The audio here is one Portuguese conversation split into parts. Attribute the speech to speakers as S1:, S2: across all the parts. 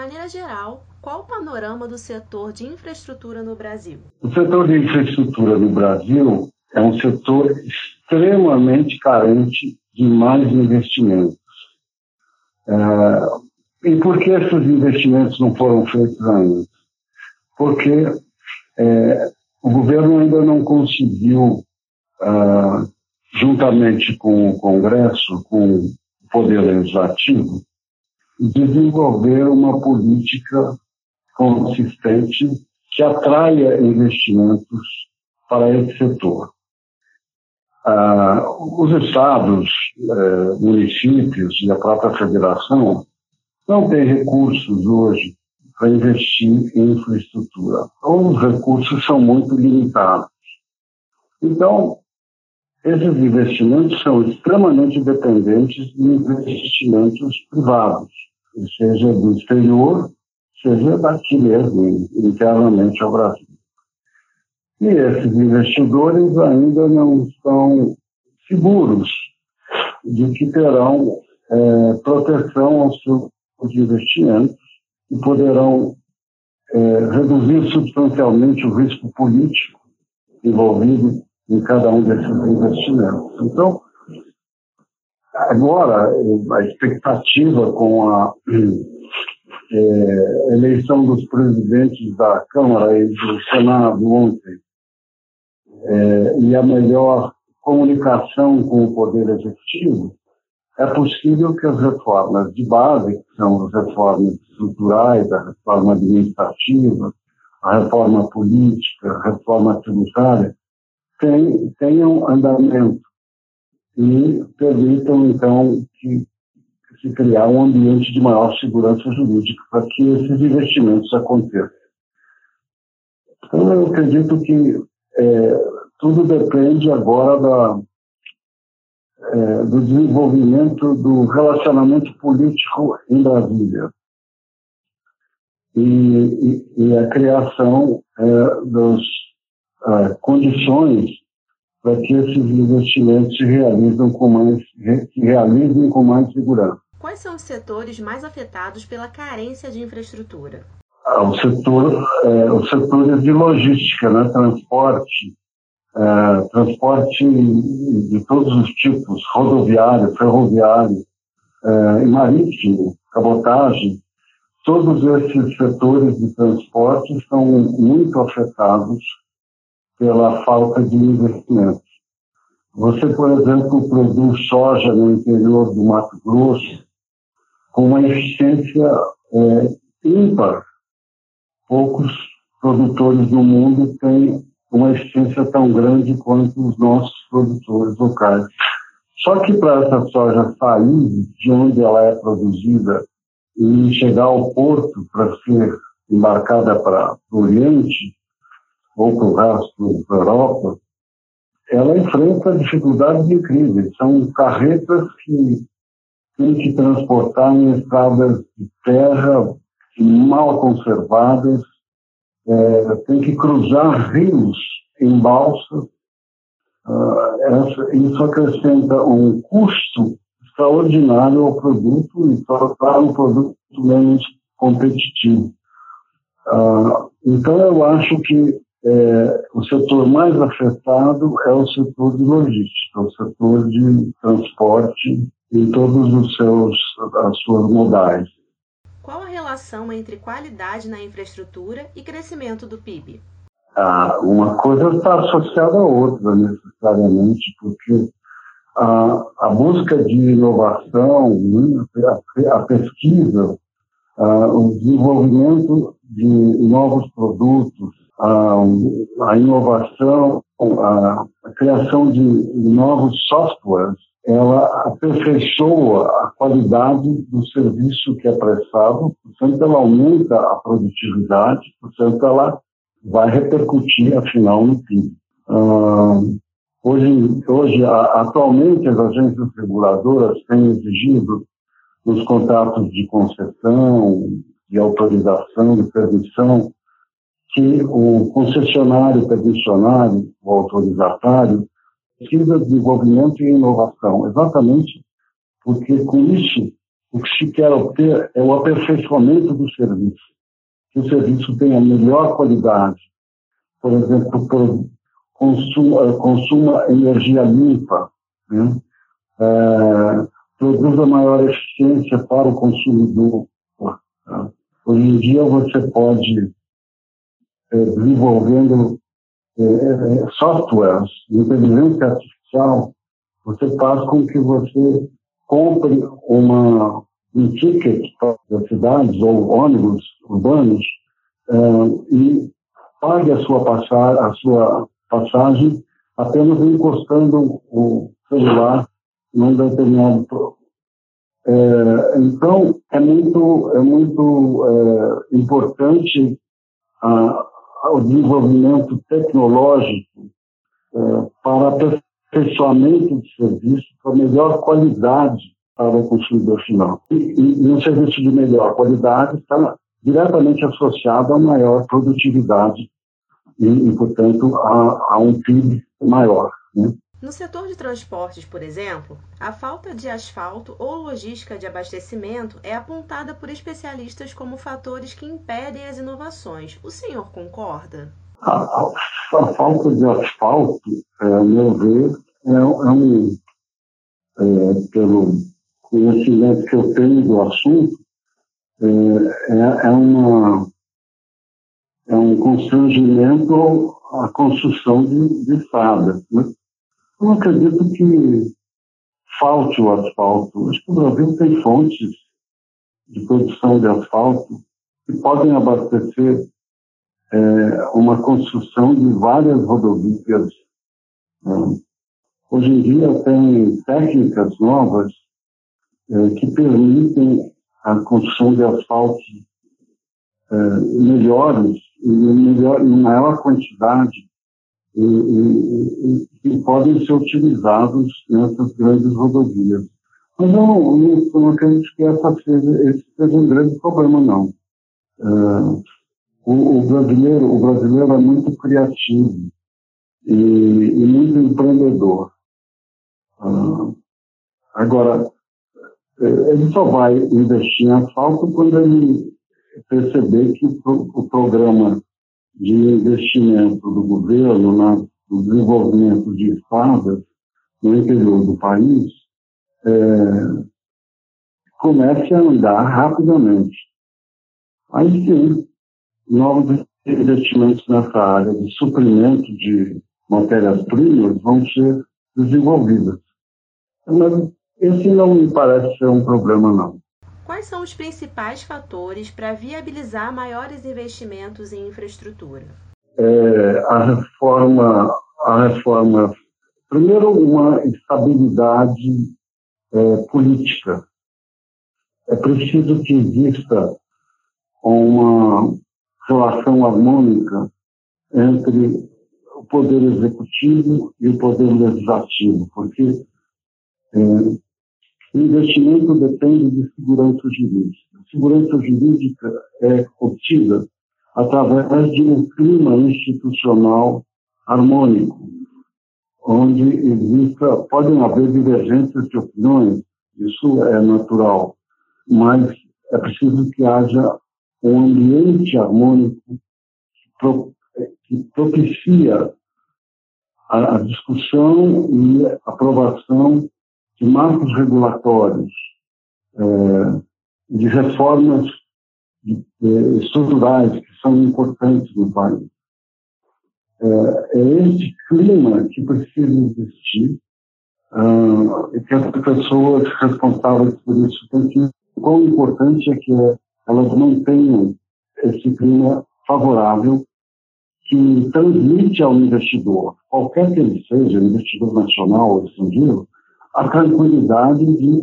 S1: maneira geral, qual o panorama do setor de infraestrutura no Brasil?
S2: O setor de infraestrutura no Brasil é um setor extremamente carente de mais investimentos. É, e por que esses investimentos não foram feitos ainda? Porque é, o governo ainda não conseguiu, ah, juntamente com o Congresso, com o Poder Legislativo, desenvolver uma política consistente que atraia investimentos para esse setor. Ah, os estados, eh, municípios e a própria federação não têm recursos hoje para investir em infraestrutura. Ou os recursos são muito limitados. Então, esses investimentos são extremamente dependentes de investimentos privados, seja do exterior, seja daqui mesmo, internamente ao Brasil. E esses investidores ainda não estão seguros de que terão é, proteção aos seus investimentos e poderão é, reduzir substancialmente o risco político envolvido em cada um desses investimentos. Então, agora, a expectativa com a é, eleição dos presidentes da Câmara e do Senado ontem é, e a melhor comunicação com o Poder Executivo, é possível que as reformas de base, que são as reformas estruturais, a reforma administrativa, a reforma política, a reforma tributária, tenham andamento e permitam, então, que se criar um ambiente de maior segurança jurídica para que esses investimentos aconteçam. Então, eu acredito que é, tudo depende agora da, é, do desenvolvimento do relacionamento político em Brasília e, e, e a criação é, das é, condições para que esses investimentos se realizem com mais se realizem com mais segurança.
S1: Quais são os setores mais afetados pela carência de infraestrutura?
S2: Ah, o setor, é, os setores de logística, né, transporte, é, transporte de todos os tipos, rodoviário, ferroviário, é, marítimo, cabotagem, todos esses setores de transporte estão muito afetados pela falta de investimentos. Você, por exemplo, produz soja no interior do Mato Grosso com uma eficiência é, ímpar. Poucos produtores do mundo têm uma eficiência tão grande quanto os nossos produtores locais. Só que para essa soja sair de onde ela é produzida e chegar ao porto para ser embarcada para o Oriente ou para o resto da Europa, ela enfrenta dificuldades incríveis. São carretas que têm que transportar em estradas de terra mal conservadas, é, tem que cruzar rios em balsas. Uh, isso acrescenta um custo extraordinário ao produto e torna um produto menos competitivo. Uh, então, eu acho que é, o setor mais afetado é o setor de logística, o setor de transporte em todos os seus as suas modais.
S1: Qual a relação entre qualidade na infraestrutura e crescimento do PIB?
S2: Ah, uma coisa está associada à outra, necessariamente, porque a, a busca de inovação, né, a, a, pesquisa, ah, o desenvolvimento de novos produtos, a, a inovação, a, a criação de novos softwares, ela aperfeiçoa a qualidade do serviço que é prestado, portanto, ela aumenta a produtividade, portanto, ela vai repercutir, afinal, no PIB. Uh, hoje, hoje, atualmente, as agências reguladoras têm exigido nos contratos de concessão, de autorização, de permissão, que o concessionário permissionário, o autorizatário, precisa de desenvolvimento e inovação, exatamente porque com isso O que se quer obter é o aperfeiçoamento do serviço. Que o serviço tenha melhor qualidade. Por exemplo, consuma, consuma energia limpa, né? é, produza maior eficiência para o consumidor. Tá? Hoje em dia você pode, desenvolvendo é, é softwares, inteligência artificial, você faz com que você compre uma, um ticket para cidades ou ônibus urbanos é, e pague a sua, passar, a sua passagem apenas encostando o celular num determinado é, então é muito é muito importante a, o desenvolvimento tecnológico é, para aperfeiçoamento de serviço para melhor qualidade para o consumidor final e, e, e um serviço de melhor qualidade está diretamente associado a maior produtividade e, e portanto, a, a, um PIB maior. Né?
S1: No setor de transportes, por exemplo, a falta de asfalto ou logística de abastecimento é apontada por especialistas como fatores que impedem as inovações. O senhor concorda?
S2: A, a, a falta de asfalto, é, a meu ver, é, é um, é, pelo conhecimento que eu tenho do assunto, é, é, é uma é um constrangimento à construção de, de estradas. Né? Não acredito que falte o asfalto. Acho que o Brasil tem fontes de produção de asfalto que podem abastecer é, uma construção de várias rodovias. Né? Hoje em dia tem técnicas novas é, que permitem a construção de asfalto é, melhores em, melhor, em maior quantidade e, e, e, podem ser utilizados nessas grandes rodovias. Mas eu não, não, não acredito que essa seja, esse seja um grande problema, não. É, o, o, brasileiro, o brasileiro é muito criativo e, e muito empreendedor. Uh, agora, é, ele só vai investir em asfalto quando ele perceber que o, programa de investimento do governo no desenvolvimento de estradas no interior do país é, comece a andar rapidamente. Aí sim, novos investimentos nessa área de suprimento de matérias-primas vão ser desenvolvidos. Mas esse não me parece ser um problema, não.
S1: Quais são os principais fatores para viabilizar maiores investimentos em infraestrutura?
S2: É, a reforma, a reforma, primeiro uma estabilidade é, política. É preciso que exista uma relação harmônica entre o poder executivo e o poder legislativo, porque é, o investimento depende de segurança jurídica. A segurança jurídica é obtida através de um clima institucional harmônico, onde exista, podem haver divergências de opiniões, isso é natural, mas é preciso que haja um ambiente harmônico que propicia a discussão e aprovação de marcos regulatórios, é, de reformas estruturais que são importantes no país. É, é esse clima que precisa existir uh, e que as pessoas responsáveis por isso têm que quão importante é que elas mantenham esse clima favorável que transmite ao investidor, qualquer que ele seja, investidor nacional ou estrangeiro, a tranquilidade de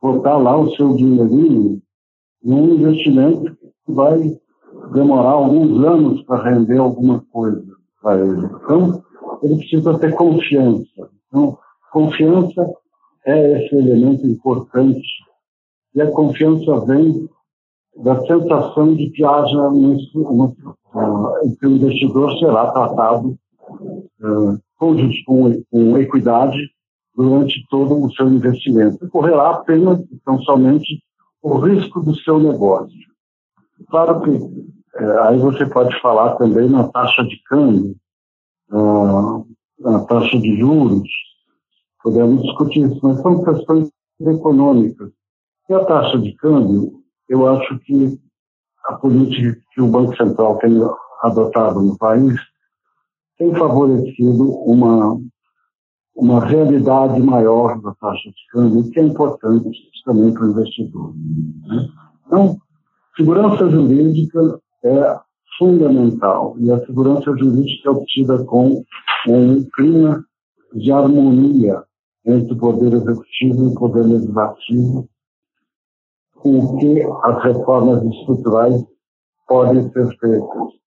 S2: botar lá o seu dinheirinho num investimento que vai demorar alguns anos para render alguma coisa para ele. Então, ele precisa ter confiança. Então, confiança é esse elemento importante. E a confiança vem da sensação de que haja uma uh, que o investidor será tratado uh, com, com equidade durante todo o seu investimento. Correrá apenas, então, somente o risco do seu negócio. Claro que é, aí você pode falar também na taxa de câmbio, na taxa de juros, podemos discutir isso, mas são questões econômicas. E a taxa de câmbio, eu acho que a política que o Banco Central tem adotado no país tem favorecido uma, uma realidade maior da taxa de câmbio, que é importante também para o investidor. Né? Então, segurança jurídica é fundamental e a segurança jurídica é obtida com um clima de harmonia entre o poder executivo e o poder legislativo, com que as reformas estruturais podem ser feitas.